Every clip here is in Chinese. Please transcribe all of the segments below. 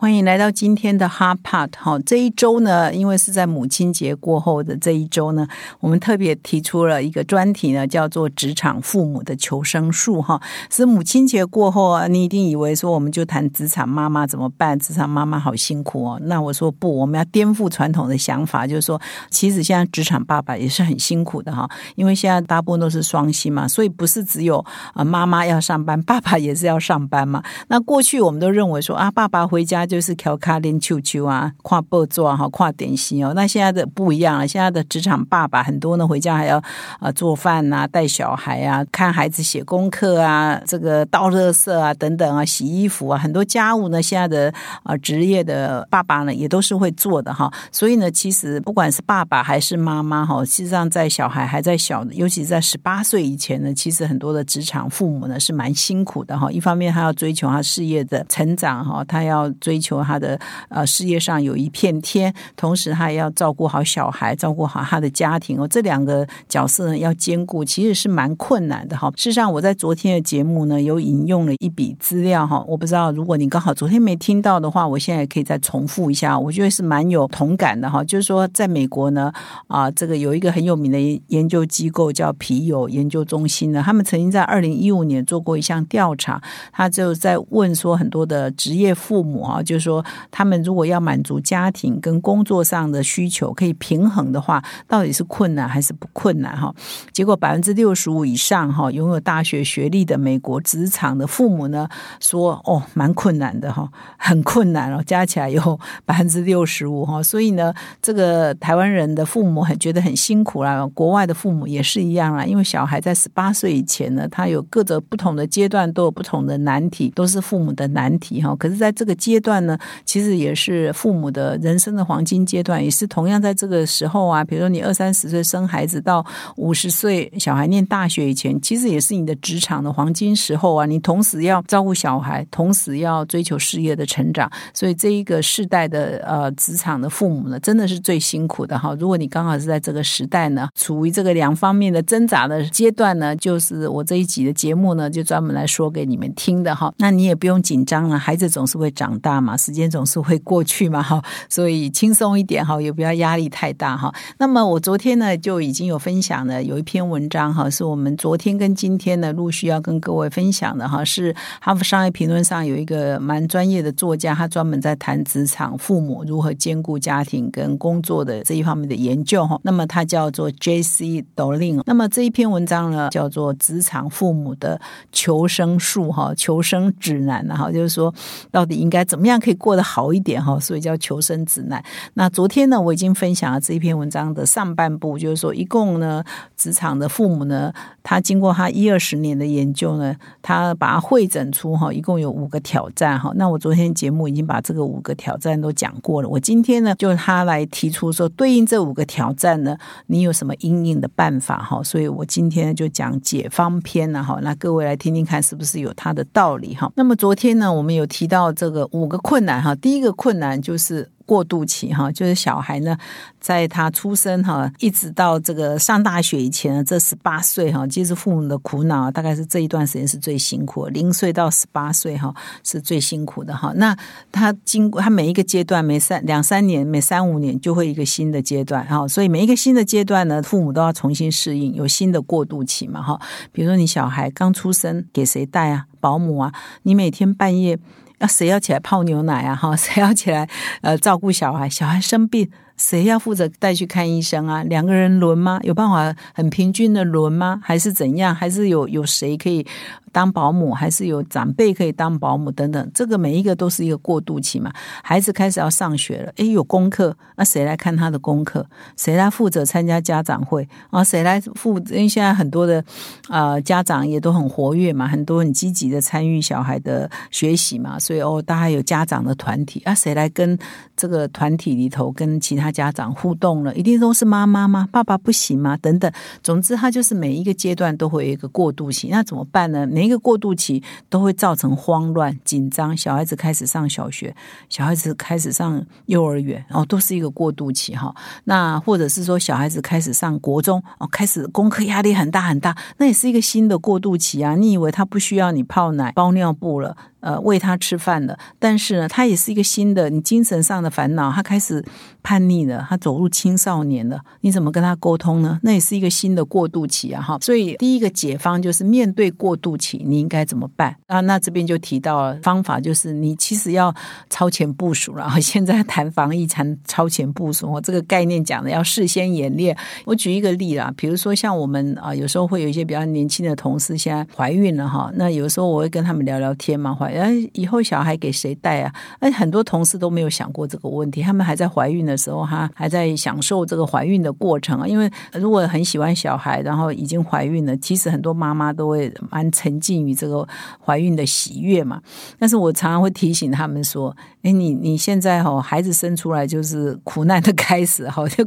欢迎来到今天的 Hard Part 哈，这一周呢，因为是在母亲节过后的这一周呢，我们特别提出了一个专题呢，叫做“职场父母的求生术”哈。是母亲节过后啊，你一定以为说我们就谈职场妈妈怎么办？职场妈妈好辛苦哦。那我说不，我们要颠覆传统的想法，就是说，其实现在职场爸爸也是很辛苦的哈，因为现在大部分都是双薪嘛，所以不是只有啊妈妈要上班，爸爸也是要上班嘛。那过去我们都认为说啊，爸爸回家。就是调卡练球球啊，跨步做啊，跨点心哦。那现在的不一样了，现在的职场爸爸很多呢，回家还要啊做饭啊，带小孩啊，看孩子写功课啊，这个倒垃圾啊等等啊，洗衣服啊，很多家务呢，现在的啊职业的爸爸呢，也都是会做的哈。所以呢，其实不管是爸爸还是妈妈哈，实际上在小孩还在小，尤其在十八岁以前呢，其实很多的职场父母呢是蛮辛苦的哈。一方面他要追求他事业的成长哈，他要追。求他的呃事业上有一片天，同时他也要照顾好小孩，照顾好他的家庭哦。这两个角色呢要兼顾，其实是蛮困难的哈。事实上，我在昨天的节目呢有引用了一笔资料哈，我不知道如果你刚好昨天没听到的话，我现在可以再重复一下。我觉得是蛮有同感的哈。就是说，在美国呢啊，这个有一个很有名的研究机构叫皮尤研究中心呢，他们曾经在二零一五年做过一项调查，他就在问说很多的职业父母啊。就是说，他们如果要满足家庭跟工作上的需求，可以平衡的话，到底是困难还是不困难？哈，结果百分之六十五以上哈，拥有大学学历的美国职场的父母呢，说哦，蛮困难的哈，很困难哦，加起来有百分之六十五哈。所以呢，这个台湾人的父母很觉得很辛苦啦，国外的父母也是一样啦，因为小孩在十八岁以前呢，他有各个不同的阶段，都有不同的难题，都是父母的难题哈。可是，在这个阶段，呢，其实也是父母的人生的黄金阶段，也是同样在这个时候啊。比如说，你二三十岁生孩子，到五十岁小孩念大学以前，其实也是你的职场的黄金时候啊。你同时要照顾小孩，同时要追求事业的成长，所以这一个世代的呃职场的父母呢，真的是最辛苦的哈。如果你刚好是在这个时代呢，处于这个两方面的挣扎的阶段呢，就是我这一集的节目呢，就专门来说给你们听的哈。那你也不用紧张了，孩子总是会长大嘛。时间总是会过去嘛，哈，所以轻松一点哈，也不要压力太大哈。那么我昨天呢就已经有分享了，有一篇文章哈，是我们昨天跟今天呢陆续要跟各位分享的哈，是哈佛商业评论上有一个蛮专业的作家，他专门在谈职场父母如何兼顾家庭跟工作的这一方面的研究哈。那么他叫做 J.C. Dolin，那么这一篇文章呢叫做《职场父母的求生术》哈，求生指南哈，就是说到底应该怎么样。这样可以过得好一点哈，所以叫求生指南。那昨天呢，我已经分享了这一篇文章的上半部，就是说，一共呢，职场的父母呢，他经过他一二十年的研究呢，他把它会诊出哈，一共有五个挑战哈。那我昨天节目已经把这个五个挑战都讲过了。我今天呢，就他来提出说，对应这五个挑战呢，你有什么应应的办法哈？所以我今天就讲解方篇了哈。那各位来听听看，是不是有他的道理哈？那么昨天呢，我们有提到这个五个。困难哈，第一个困难就是。过渡期哈，就是小孩呢，在他出生哈，一直到这个上大学以前，这十八岁哈，其实父母的苦恼大概是这一段时间是最辛苦，零岁到十八岁哈是最辛苦的哈。那他经过他每一个阶段，每三两三年，每三五年就会一个新的阶段哈，所以每一个新的阶段呢，父母都要重新适应，有新的过渡期嘛哈。比如说你小孩刚出生，给谁带啊？保姆啊？你每天半夜。那谁要起来泡牛奶啊？哈，谁要起来呃照顾小孩？小孩生病。谁要负责带去看医生啊？两个人轮吗？有办法很平均的轮吗？还是怎样？还是有有谁可以当保姆？还是有长辈可以当保姆？等等，这个每一个都是一个过渡期嘛。孩子开始要上学了，诶，有功课，那谁来看他的功课？谁来负责参加家长会啊？谁来负？因为现在很多的啊家长也都很活跃嘛，很多很积极的参与小孩的学习嘛，所以哦，大家有家长的团体啊，谁来跟这个团体里头跟其他？家长互动了，一定都是妈妈吗？爸爸不行吗？等等，总之，他就是每一个阶段都会有一个过渡期。那怎么办呢？每一个过渡期都会造成慌乱、紧张。小孩子开始上小学，小孩子开始上幼儿园，哦，都是一个过渡期哈。那或者是说小孩子开始上国中，哦，开始功课压力很大很大，那也是一个新的过渡期啊。你以为他不需要你泡奶、包尿布了？呃，喂他吃饭了，但是呢，他也是一个新的，你精神上的烦恼，他开始叛逆了，他走入青少年了，你怎么跟他沟通呢？那也是一个新的过渡期啊，哈。所以第一个解方就是面对过渡期，你应该怎么办啊？那这边就提到了方法，就是你其实要超前部署了。现在谈防疫，谈超前部署，我这个概念讲的要事先演练。我举一个例啦，比如说像我们啊，有时候会有一些比较年轻的同事现在怀孕了哈，那有时候我会跟他们聊聊天嘛，怀。然后，以后小孩给谁带啊？哎，很多同事都没有想过这个问题。他们还在怀孕的时候，哈，还在享受这个怀孕的过程啊。因为如果很喜欢小孩，然后已经怀孕了，其实很多妈妈都会蛮沉浸于这个怀孕的喜悦嘛。但是我常常会提醒他们说：“哎，你你现在哈，孩子生出来就是苦难的开始哈，就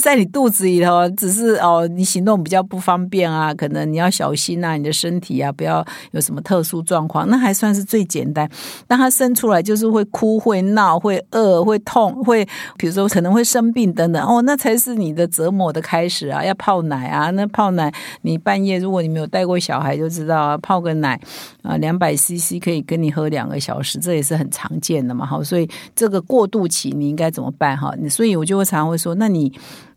在你肚子里头，只是哦，你行动比较不方便啊，可能你要小心啊，你的身体啊，不要有什么特殊状况，那还算是最。”简单，当他生出来就是会哭、会闹、会饿、会痛、会，比如说可能会生病等等哦，那才是你的折磨的开始啊！要泡奶啊，那泡奶，你半夜如果你没有带过小孩就知道啊，泡个奶啊，两百 CC 可以跟你喝两个小时，这也是很常见的嘛。好，所以这个过渡期你应该怎么办哈？所以我就会常常会说，那你。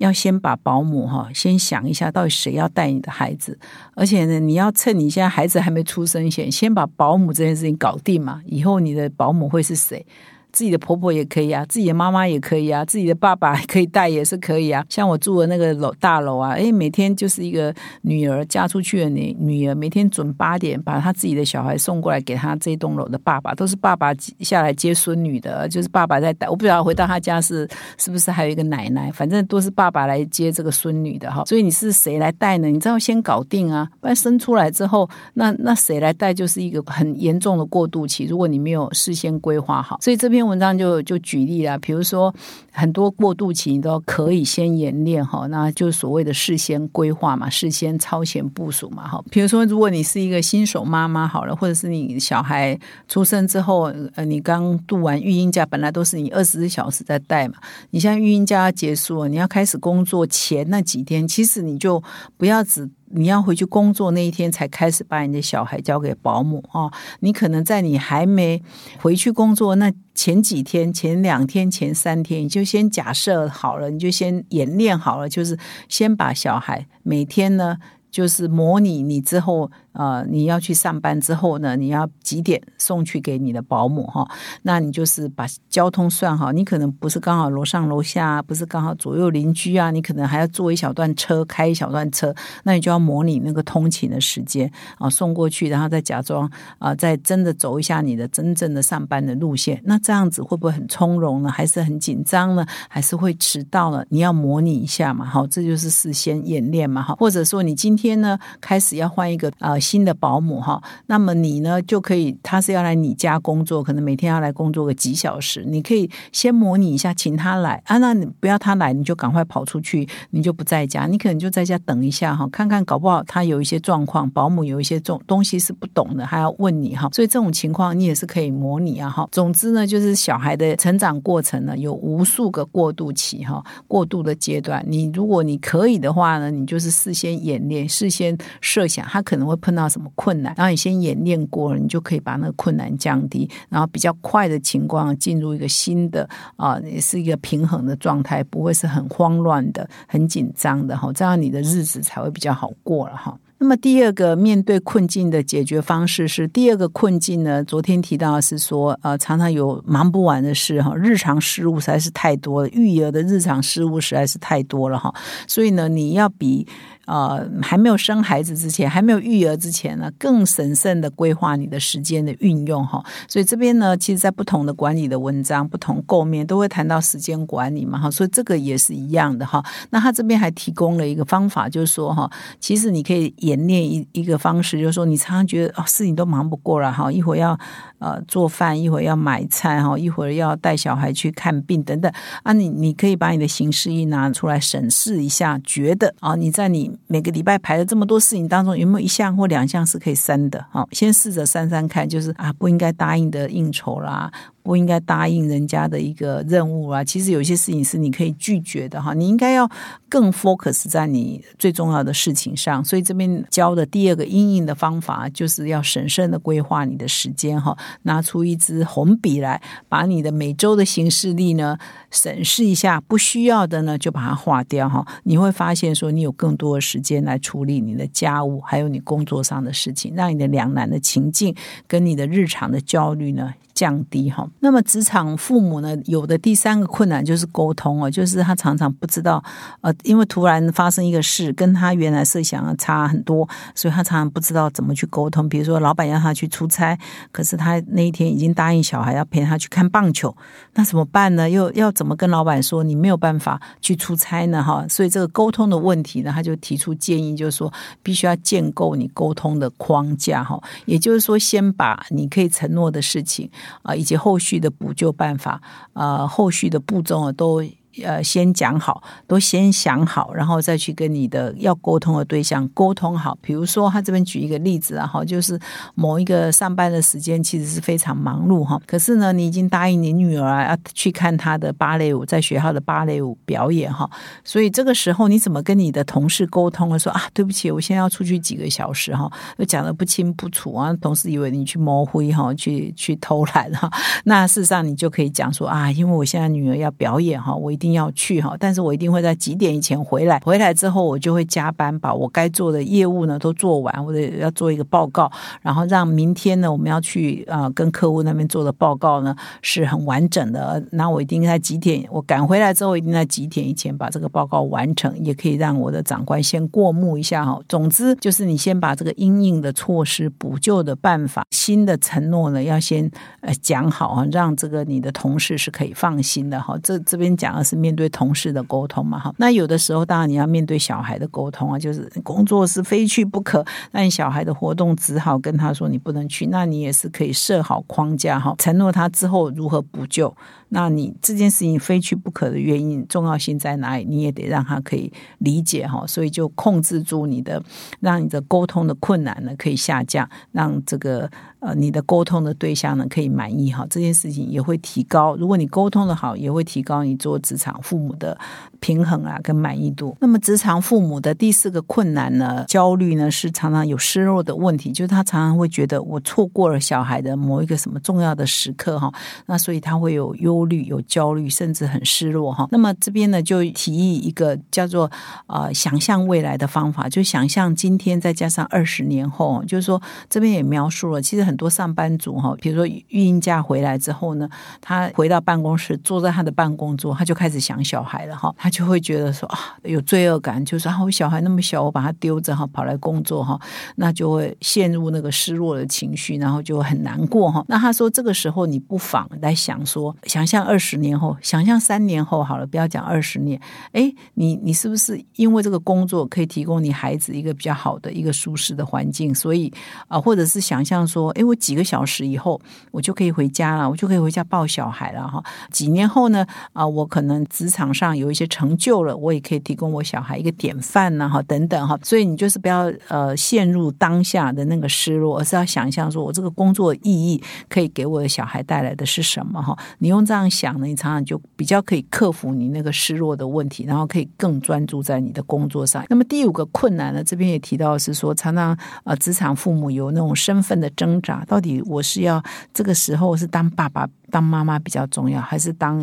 要先把保姆哈，先想一下到底谁要带你的孩子，而且呢，你要趁你现在孩子还没出生前，先把保姆这件事情搞定嘛，以后你的保姆会是谁？自己的婆婆也可以啊，自己的妈妈也可以啊，自己的爸爸可以带也是可以啊。像我住的那个楼大楼啊，哎，每天就是一个女儿嫁出去的女女儿，每天准八点把她自己的小孩送过来给她这栋楼的爸爸，都是爸爸下来接孙女的，就是爸爸在带。我不知道回到他家是是不是还有一个奶奶，反正都是爸爸来接这个孙女的哈。所以你是谁来带呢？你知道先搞定啊，不然生出来之后，那那谁来带就是一个很严重的过渡期。如果你没有事先规划好，所以这边。篇文章就就举例了，比如说很多过渡期你都可以先演练哈，那就所谓的事先规划嘛，事先超前部署嘛哈。比如说，如果你是一个新手妈妈好了，或者是你小孩出生之后，呃，你刚度完育婴假，本来都是你二十四小时在带嘛，你现在育婴假要结束了，你要开始工作前那几天，其实你就不要只。你要回去工作那一天才开始把你的小孩交给保姆哦！你可能在你还没回去工作那前几天、前两天、前三天，你就先假设好了，你就先演练好了，就是先把小孩每天呢，就是模拟你之后。呃，你要去上班之后呢，你要几点送去给你的保姆哈？那你就是把交通算好，你可能不是刚好楼上楼下，不是刚好左右邻居啊，你可能还要坐一小段车，开一小段车，那你就要模拟那个通勤的时间啊，送过去，然后再假装啊，再真的走一下你的真正的上班的路线。那这样子会不会很从容呢？还是很紧张呢？还是会迟到了？你要模拟一下嘛，好，这就是事先演练嘛，哈，或者说你今天呢开始要换一个啊。新的保姆哈，那么你呢就可以，他是要来你家工作，可能每天要来工作个几小时，你可以先模拟一下，请他来啊，那你不要他来，你就赶快跑出去，你就不在家，你可能就在家等一下哈，看看搞不好他有一些状况，保姆有一些重东西是不懂的，还要问你哈，所以这种情况你也是可以模拟啊哈。总之呢，就是小孩的成长过程呢，有无数个过渡期哈，过渡的阶段，你如果你可以的话呢，你就是事先演练，事先设想他可能会碰。碰到什么困难，然后你先演练过了，你就可以把那个困难降低，然后比较快的情况进入一个新的啊，也是一个平衡的状态，不会是很慌乱的、很紧张的哈，这样你的日子才会比较好过了哈。那么第二个面对困境的解决方式是，第二个困境呢，昨天提到是说，呃，常常有忙不完的事哈，日常事务实在是太多了，育儿的日常事务实在是太多了哈，所以呢，你要比。呃，还没有生孩子之前，还没有育儿之前呢，更审慎的规划你的时间的运用哈。所以这边呢，其实，在不同的管理的文章、不同构面，都会谈到时间管理嘛哈。所以这个也是一样的哈。那他这边还提供了一个方法，就是说哈，其实你可以演练一一个方式，就是说你常常觉得哦，事情都忙不过来哈，一会儿要呃做饭，一会儿要买菜哈，一会儿要带小孩去看病等等啊，你你可以把你的形式一拿出来审视一下，觉得啊，你在你每个礼拜排了这么多事情当中，有没有一项或两项是可以删的？好，先试着删删看，就是啊，不应该答应的应酬啦。不应该答应人家的一个任务啊！其实有些事情是你可以拒绝的哈。你应该要更 focus 在你最重要的事情上。所以这边教的第二个应应的方法，就是要审慎的规划你的时间哈。拿出一支红笔来，把你的每周的行事历呢审视一下，不需要的呢就把它划掉哈。你会发现说，你有更多的时间来处理你的家务，还有你工作上的事情，让你的两难的情境跟你的日常的焦虑呢。降低哈，那么职场父母呢，有的第三个困难就是沟通哦，就是他常常不知道，呃，因为突然发生一个事，跟他原来设想差很多，所以他常常不知道怎么去沟通。比如说，老板让他去出差，可是他那一天已经答应小孩要陪他去看棒球，那怎么办呢？又要怎么跟老板说你没有办法去出差呢？哈，所以这个沟通的问题呢，他就提出建议，就是说必须要建构你沟通的框架哈，也就是说，先把你可以承诺的事情。啊，以及后续的补救办法，啊，后续的步骤啊，都。呃，先讲好，都先想好，然后再去跟你的要沟通的对象沟通好。比如说，他这边举一个例子啊，哈，就是某一个上班的时间其实是非常忙碌哈，可是呢，你已经答应你女儿，要去看她的芭蕾舞，在学校的芭蕾舞表演哈，所以这个时候你怎么跟你的同事沟通了？说啊，对不起，我现在要出去几个小时哈，又讲的不清不楚啊，同事以为你去摸灰哈，去去偷懒哈，那事实上你就可以讲说啊，因为我现在女儿要表演哈，我一定要去哈，但是我一定会在几点以前回来。回来之后，我就会加班，把我该做的业务呢都做完，或者要做一个报告，然后让明天呢我们要去啊跟客户那边做的报告呢是很完整的。那我一定在几点？我赶回来之后，一定在几点以前把这个报告完成，也可以让我的长官先过目一下哈。总之，就是你先把这个应应的措施、补救的办法、新的承诺呢，要先呃讲好啊，让这个你的同事是可以放心的哈。这这边讲的。是面对同事的沟通嘛，哈，那有的时候当然你要面对小孩的沟通啊，就是工作是非去不可，那你小孩的活动只好跟他说你不能去，那你也是可以设好框架哈，承诺他之后如何补救。那你这件事情非去不可的原因重要性在哪里？你也得让他可以理解哈，所以就控制住你的，让你的沟通的困难呢可以下降，让这个呃你的沟通的对象呢可以满意哈，这件事情也会提高。如果你沟通的好，也会提高你做职场父母的平衡啊跟满意度。那么职场父母的第四个困难呢，焦虑呢是常常有失落的问题，就是他常常会觉得我错过了小孩的某一个什么重要的时刻哈，那所以他会有忧。忧虑、有焦虑，甚至很失落哈。那么这边呢，就提议一个叫做呃想象未来的方法，就想象今天再加上二十年后，就是说这边也描述了，其实很多上班族哈，比如说孕假回来之后呢，他回到办公室，坐在他的办公桌，他就开始想小孩了哈，他就会觉得说啊有罪恶感，就是啊我小孩那么小，我把他丢着哈，跑来工作哈，那就会陷入那个失落的情绪，然后就很难过哈。那他说这个时候你不妨来想说想。像二十年后，想象三年后好了，不要讲二十年。哎，你你是不是因为这个工作可以提供你孩子一个比较好的一个舒适的环境？所以啊，或者是想象说，哎，我几个小时以后我就可以回家了，我就可以回家抱小孩了哈。几年后呢，啊，我可能职场上有一些成就了，我也可以提供我小孩一个典范呢哈，等等哈。所以你就是不要呃陷入当下的那个失落，而是要想象说我这个工作意义可以给我的小孩带来的是什么哈。你用这样。这样想呢，你常常就比较可以克服你那个失落的问题，然后可以更专注在你的工作上。那么第五个困难呢，这边也提到是说，常常呃，职场父母有那种身份的挣扎，到底我是要这个时候是当爸爸。当妈妈比较重要，还是当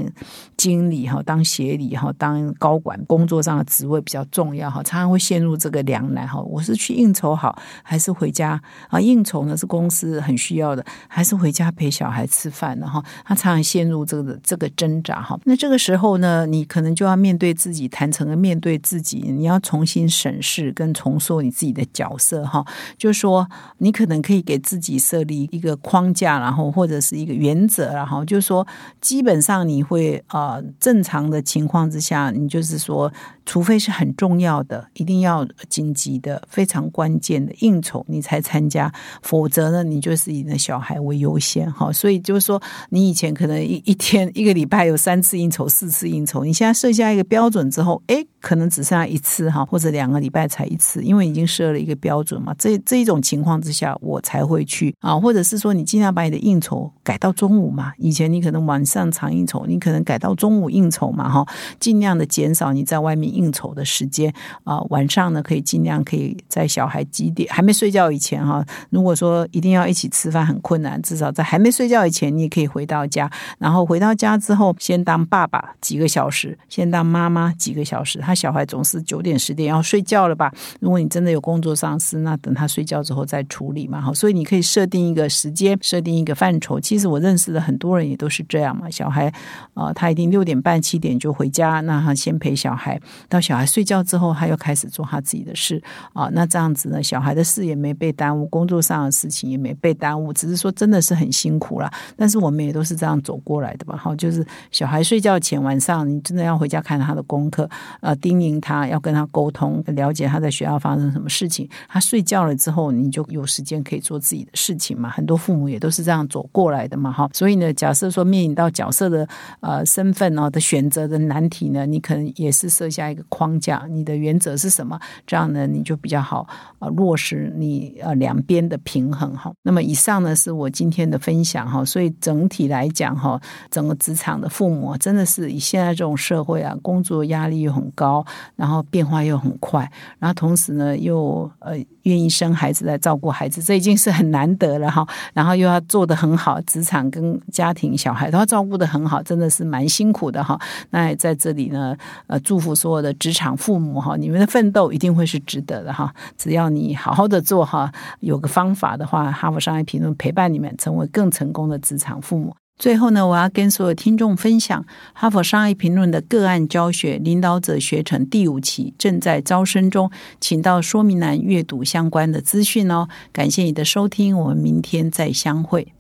经理哈，当协理哈，当高管工作上的职位比较重要哈？常常会陷入这个两难哈。我是去应酬好，还是回家啊？应酬呢是公司很需要的，还是回家陪小孩吃饭呢？哈，他常常陷入这个这个挣扎哈。那这个时候呢，你可能就要面对自己，坦诚的面对自己，你要重新审视跟重塑你自己的角色哈。就是说，你可能可以给自己设立一个框架，然后或者是一个原则，然后。就是说基本上你会呃正常的情况之下，你就是说，除非是很重要的，一定要紧急的、非常关键的应酬，你才参加，否则呢，你就是以那小孩为优先哈。所以就是说，你以前可能一一天一个礼拜有三次应酬、四次应酬，你现在设下一个标准之后，哎。可能只剩下一次哈，或者两个礼拜才一次，因为已经设了一个标准嘛。这这一种情况之下，我才会去啊，或者是说你尽量把你的应酬改到中午嘛。以前你可能晚上常应酬，你可能改到中午应酬嘛哈，尽量的减少你在外面应酬的时间啊。晚上呢，可以尽量可以在小孩几点还没睡觉以前哈。如果说一定要一起吃饭很困难，至少在还没睡觉以前，你也可以回到家。然后回到家之后，先当爸爸几个小时，先当妈妈几个小时。他小孩总是九点十点要睡觉了吧？如果你真的有工作上司，那等他睡觉之后再处理嘛。好，所以你可以设定一个时间，设定一个范畴。其实我认识的很多也都是这样嘛。小孩啊，他一定六点半七点就回家，那他先陪小孩，到小孩睡觉之后，他又开始做他自己的事啊。那这样子呢，小孩的事也没被耽误，工作上的事情也没被耽误，只是说真的是很辛苦了。但是我们也都是这样走过来的吧？好，就是小孩睡觉前晚上，你真的要回家看他的功课，呃，叮咛。他要跟他沟通，了解他在学校发生什么事情。他睡觉了之后，你就有时间可以做自己的事情嘛。很多父母也都是这样走过来的嘛，哈。所以呢，假假设说面临到角色的呃身份哦的选择的难题呢，你可能也是设下一个框架，你的原则是什么？这样呢，你就比较好啊落实你呃两边的平衡哈。那么以上呢是我今天的分享哈。所以整体来讲哈，整个职场的父母真的是以现在这种社会啊，工作压力又很高。然后变化又很快，然后同时呢，又呃愿意生孩子来照顾孩子，这已经是很难得了哈。然后又要做的很好，职场跟家家庭、小孩都要照顾的很好，真的是蛮辛苦的哈。那在这里呢，呃，祝福所有的职场父母哈，你们的奋斗一定会是值得的哈。只要你好好的做哈，有个方法的话，哈佛商业评论陪伴你们成为更成功的职场父母。最后呢，我要跟所有听众分享《哈佛商业评论》的个案教学领导者学程第五期正在招生中，请到说明栏阅读相关的资讯哦。感谢你的收听，我们明天再相会。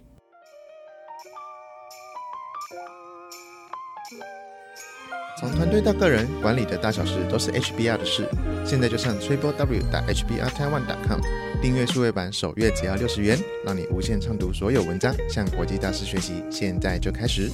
从团队到个人，管理的大小事都是 HBR 的事。现在就上 triple w 打 hbr taiwan com。订阅数位版，首月只要六十元，让你无限畅读所有文章，向国际大师学习。现在就开始。